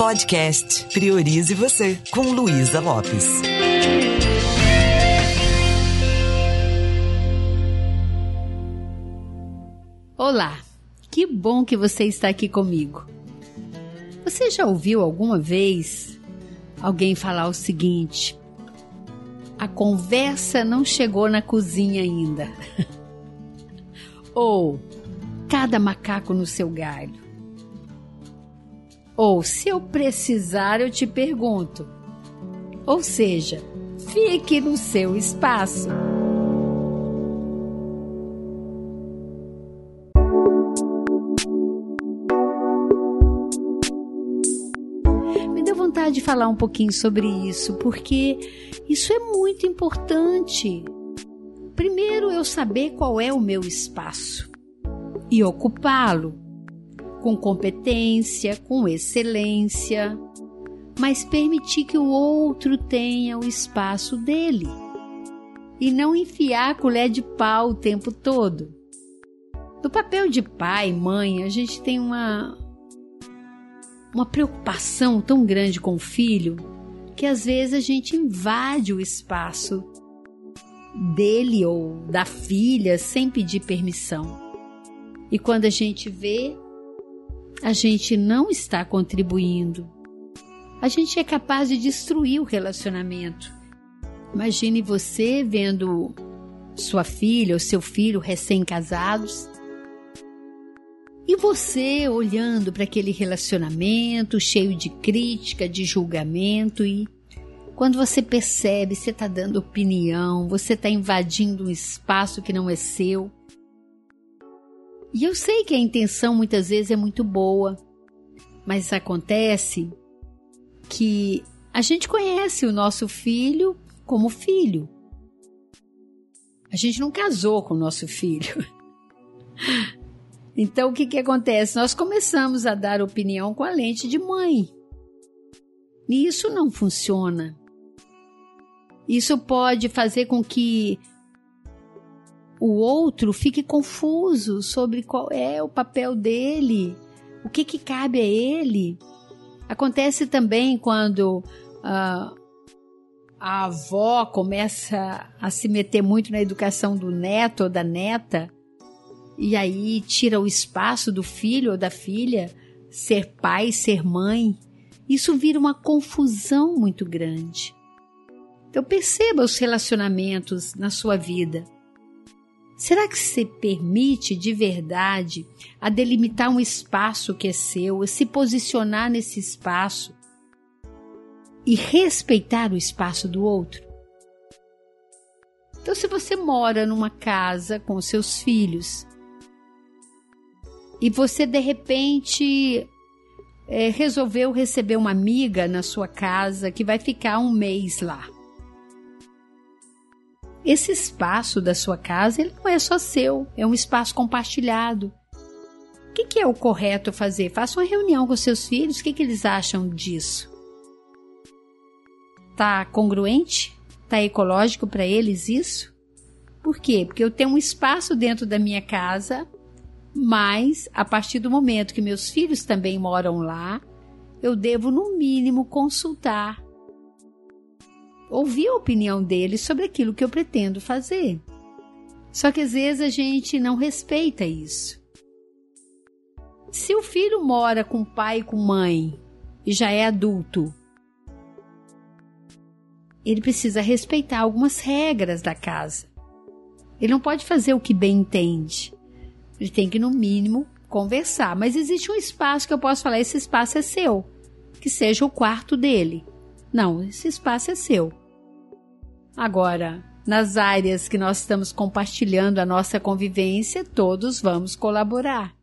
Podcast Priorize Você, com Luísa Lopes. Olá, que bom que você está aqui comigo. Você já ouviu alguma vez alguém falar o seguinte: a conversa não chegou na cozinha ainda? Ou cada macaco no seu galho? Ou se eu precisar, eu te pergunto. Ou seja, fique no seu espaço. Me deu vontade de falar um pouquinho sobre isso, porque isso é muito importante. Primeiro, eu saber qual é o meu espaço e ocupá-lo com competência, com excelência, mas permitir que o outro tenha o espaço dele e não enfiar a colher de pau o tempo todo. No papel de pai, mãe, a gente tem uma uma preocupação tão grande com o filho que às vezes a gente invade o espaço dele ou da filha sem pedir permissão. E quando a gente vê, a gente não está contribuindo. A gente é capaz de destruir o relacionamento. Imagine você vendo sua filha ou seu filho recém-casados e você olhando para aquele relacionamento cheio de crítica, de julgamento e quando você percebe, você está dando opinião, você está invadindo um espaço que não é seu. E eu sei que a intenção muitas vezes é muito boa, mas acontece que a gente conhece o nosso filho como filho. A gente não casou com o nosso filho. Então o que, que acontece? Nós começamos a dar opinião com a lente de mãe. E isso não funciona. Isso pode fazer com que o outro fique confuso sobre qual é o papel dele, o que, que cabe a ele. Acontece também quando uh, a avó começa a se meter muito na educação do neto ou da neta, e aí tira o espaço do filho ou da filha ser pai, ser mãe. Isso vira uma confusão muito grande. Então perceba os relacionamentos na sua vida. Será que se permite de verdade a delimitar um espaço que é seu, se posicionar nesse espaço e respeitar o espaço do outro? Então, se você mora numa casa com seus filhos e você de repente é, resolveu receber uma amiga na sua casa que vai ficar um mês lá. Esse espaço da sua casa ele não é só seu, é um espaço compartilhado. O que, que é o correto fazer? Faça uma reunião com seus filhos, o que, que eles acham disso? Tá congruente? Tá ecológico para eles isso? Por quê? Porque eu tenho um espaço dentro da minha casa, mas a partir do momento que meus filhos também moram lá, eu devo no mínimo consultar ouvir a opinião deles sobre aquilo que eu pretendo fazer. Só que às vezes a gente não respeita isso. Se o filho mora com pai e com mãe e já é adulto, ele precisa respeitar algumas regras da casa. Ele não pode fazer o que bem entende. Ele tem que, no mínimo, conversar. Mas existe um espaço que eu posso falar: esse espaço é seu. Que seja o quarto dele. Não, esse espaço é seu. Agora, nas áreas que nós estamos compartilhando a nossa convivência, todos vamos colaborar.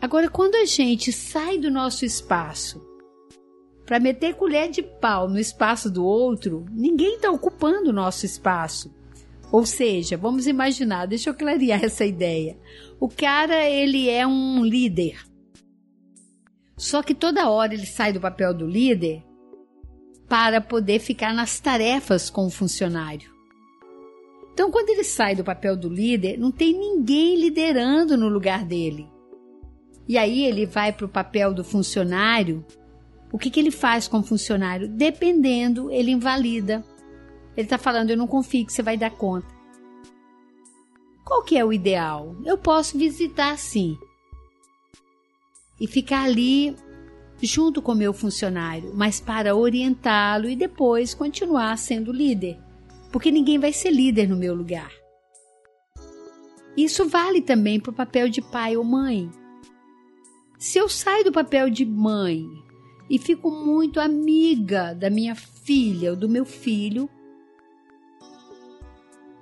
Agora, quando a gente sai do nosso espaço para meter colher de pau no espaço do outro, ninguém está ocupando o nosso espaço. Ou seja, vamos imaginar, deixa eu clarear essa ideia. O cara, ele é um líder. Só que toda hora ele sai do papel do líder para poder ficar nas tarefas com o funcionário. Então, quando ele sai do papel do líder, não tem ninguém liderando no lugar dele. E aí ele vai para o papel do funcionário. O que, que ele faz com o funcionário? Dependendo, ele invalida. Ele está falando, eu não confio que você vai dar conta. Qual que é o ideal? Eu posso visitar sim. E ficar ali junto com meu funcionário, mas para orientá-lo e depois continuar sendo líder. Porque ninguém vai ser líder no meu lugar. Isso vale também para o papel de pai ou mãe. Se eu saio do papel de mãe e fico muito amiga da minha filha ou do meu filho,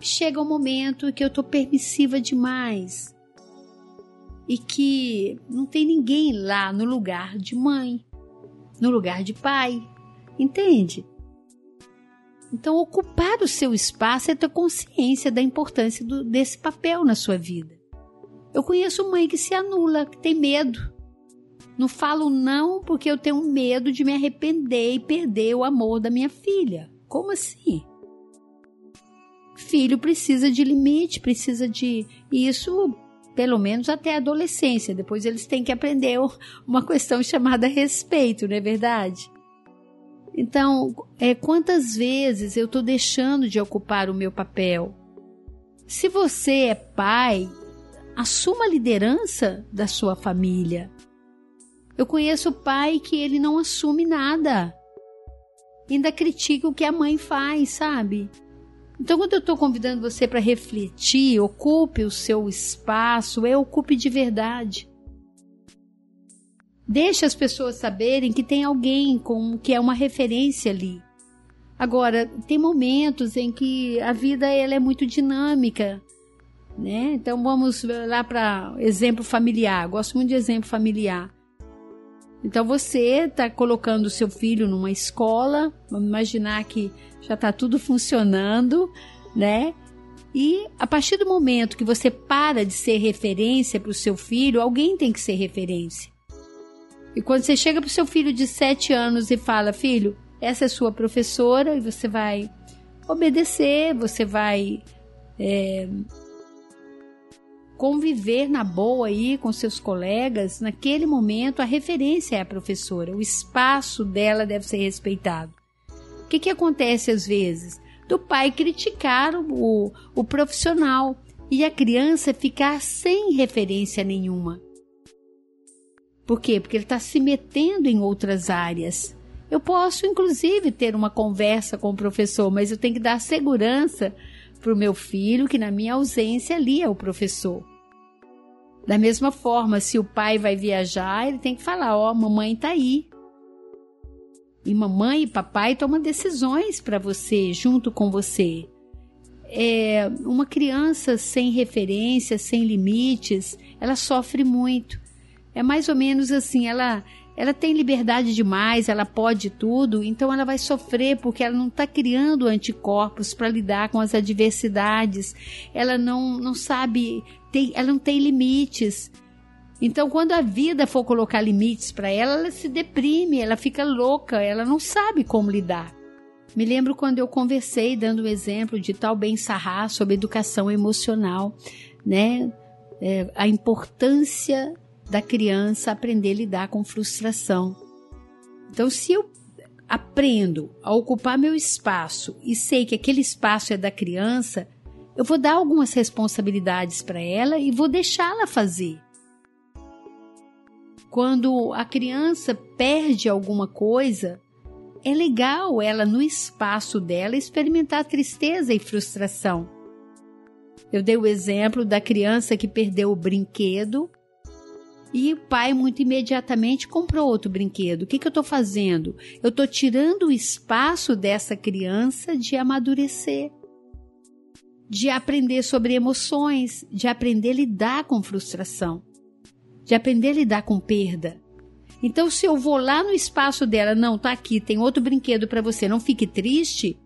chega um momento que eu tô permissiva demais e que não tem ninguém lá no lugar de mãe, no lugar de pai, entende? Então, ocupar o seu espaço é ter consciência da importância do, desse papel na sua vida. Eu conheço mãe que se anula, que tem medo não falo não porque eu tenho medo de me arrepender e perder o amor da minha filha. Como assim? Filho precisa de limite, precisa de. Isso pelo menos até a adolescência. Depois eles têm que aprender uma questão chamada respeito, não é verdade? Então, é, quantas vezes eu estou deixando de ocupar o meu papel? Se você é pai, assuma a liderança da sua família. Eu conheço pai que ele não assume nada. Ainda critica o que a mãe faz, sabe? Então, quando eu estou convidando você para refletir, ocupe o seu espaço, é ocupe de verdade. Deixe as pessoas saberem que tem alguém com que é uma referência ali. Agora, tem momentos em que a vida ela é muito dinâmica, né? Então vamos lá para exemplo familiar. Gosto muito de exemplo familiar. Então você está colocando o seu filho numa escola, vamos imaginar que já está tudo funcionando, né? E a partir do momento que você para de ser referência para o seu filho, alguém tem que ser referência. E quando você chega para o seu filho de 7 anos e fala, filho, essa é sua professora, e você vai obedecer, você vai é, conviver na boa aí com seus colegas, naquele momento a referência é a professora, o espaço dela deve ser respeitado. O que, que acontece às vezes? Do pai criticar o, o profissional e a criança ficar sem referência nenhuma. Por quê? Porque ele está se metendo em outras áreas. Eu posso, inclusive, ter uma conversa com o professor, mas eu tenho que dar segurança para o meu filho que na minha ausência ali é o professor. Da mesma forma, se o pai vai viajar, ele tem que falar: Ó, oh, mamãe tá aí. E mamãe e papai tomam decisões para você, junto com você. É, uma criança sem referência, sem limites, ela sofre muito. É mais ou menos assim, ela ela tem liberdade demais, ela pode tudo, então ela vai sofrer porque ela não está criando anticorpos para lidar com as adversidades, ela não, não sabe, tem, ela não tem limites. Então, quando a vida for colocar limites para ela, ela se deprime, ela fica louca, ela não sabe como lidar. Me lembro quando eu conversei dando um exemplo de tal Ben Sarrar sobre educação emocional, né? É, a importância da criança aprender a lidar com frustração. Então, se eu aprendo a ocupar meu espaço e sei que aquele espaço é da criança, eu vou dar algumas responsabilidades para ela e vou deixá-la fazer. Quando a criança perde alguma coisa, é legal ela no espaço dela experimentar tristeza e frustração. Eu dei o exemplo da criança que perdeu o brinquedo e o pai, muito imediatamente, comprou outro brinquedo. O que, que eu estou fazendo? Eu estou tirando o espaço dessa criança de amadurecer, de aprender sobre emoções, de aprender a lidar com frustração, de aprender a lidar com perda. Então, se eu vou lá no espaço dela, não, tá aqui, tem outro brinquedo para você, não fique triste.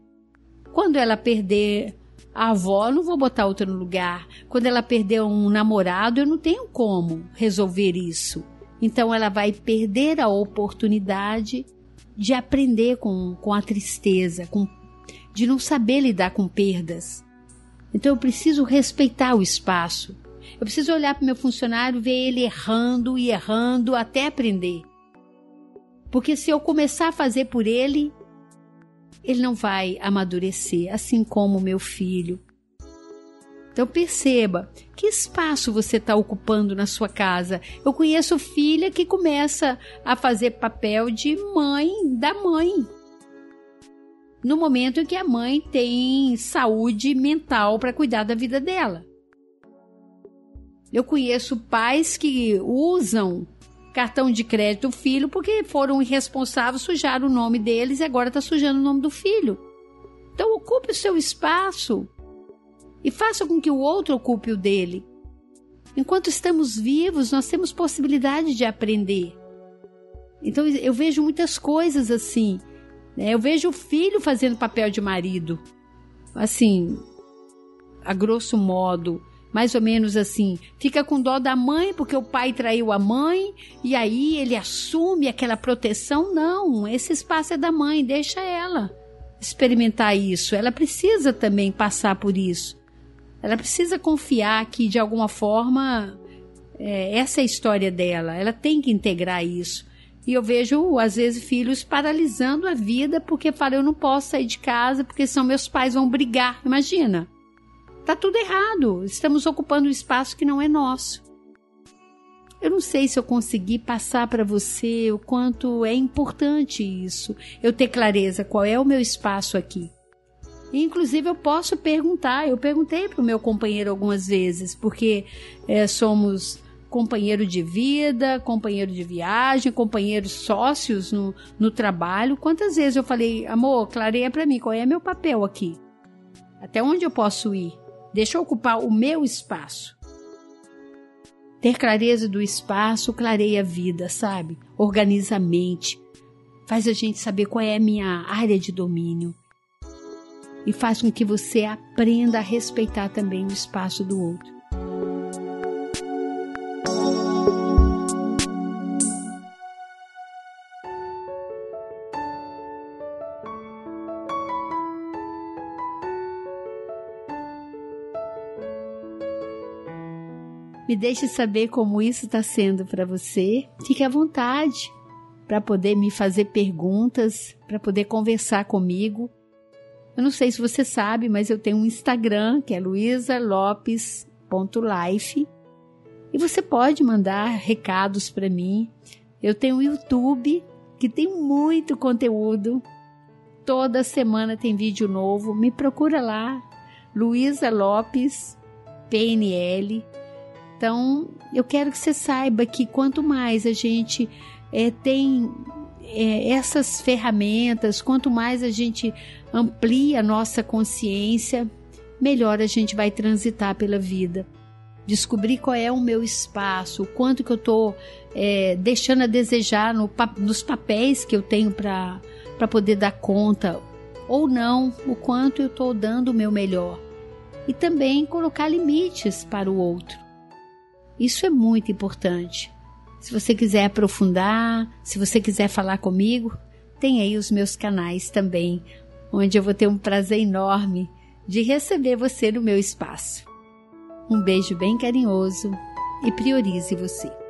Quando ela perder a avó, não vou botar outra no lugar. Quando ela perdeu um namorado, eu não tenho como resolver isso. Então ela vai perder a oportunidade de aprender com, com a tristeza, com, de não saber lidar com perdas. Então eu preciso respeitar o espaço. Eu preciso olhar para meu funcionário, ver ele errando e errando até aprender. Porque se eu começar a fazer por ele, ele não vai amadurecer, assim como o meu filho. Então perceba que espaço você está ocupando na sua casa. Eu conheço filha que começa a fazer papel de mãe da mãe. No momento em que a mãe tem saúde mental para cuidar da vida dela. Eu conheço pais que usam cartão de crédito do filho porque foram irresponsáveis, sujaram o nome deles e agora está sujando o nome do filho. Então ocupe o seu espaço e faça com que o outro ocupe o dele. Enquanto estamos vivos, nós temos possibilidade de aprender. Então eu vejo muitas coisas assim. Né? Eu vejo o filho fazendo papel de marido. Assim, a grosso modo, mais ou menos assim, fica com dó da mãe porque o pai traiu a mãe e aí ele assume aquela proteção. Não, esse espaço é da mãe, deixa ela experimentar isso. Ela precisa também passar por isso. Ela precisa confiar que, de alguma forma, é, essa é a história dela. Ela tem que integrar isso. E eu vejo, às vezes, filhos paralisando a vida porque falam: eu não posso sair de casa porque são meus pais vão brigar. Imagina. Tá tudo errado. Estamos ocupando um espaço que não é nosso. Eu não sei se eu consegui passar para você o quanto é importante isso. Eu ter clareza qual é o meu espaço aqui. Inclusive, eu posso perguntar. Eu perguntei para o meu companheiro algumas vezes, porque é, somos companheiro de vida, companheiro de viagem, companheiros sócios no, no trabalho. Quantas vezes eu falei, amor, clareia para mim qual é meu papel aqui? Até onde eu posso ir? Deixa eu ocupar o meu espaço. Ter clareza do espaço clareia a vida, sabe? Organiza a mente, faz a gente saber qual é a minha área de domínio e faz com que você aprenda a respeitar também o espaço do outro. Me deixe saber como isso está sendo para você. Fique à vontade para poder me fazer perguntas, para poder conversar comigo. Eu não sei se você sabe, mas eu tenho um Instagram que é luisalopes.life e você pode mandar recados para mim. Eu tenho um YouTube que tem muito conteúdo. Toda semana tem vídeo novo. Me procura lá, Luísa Lopes PNL. Então, eu quero que você saiba que quanto mais a gente é, tem é, essas ferramentas, quanto mais a gente amplia a nossa consciência, melhor a gente vai transitar pela vida. Descobrir qual é o meu espaço, o quanto que eu estou é, deixando a desejar no, nos papéis que eu tenho para poder dar conta, ou não, o quanto eu estou dando o meu melhor. E também colocar limites para o outro. Isso é muito importante. Se você quiser aprofundar, se você quiser falar comigo, tem aí os meus canais também, onde eu vou ter um prazer enorme de receber você no meu espaço. Um beijo bem carinhoso e priorize você.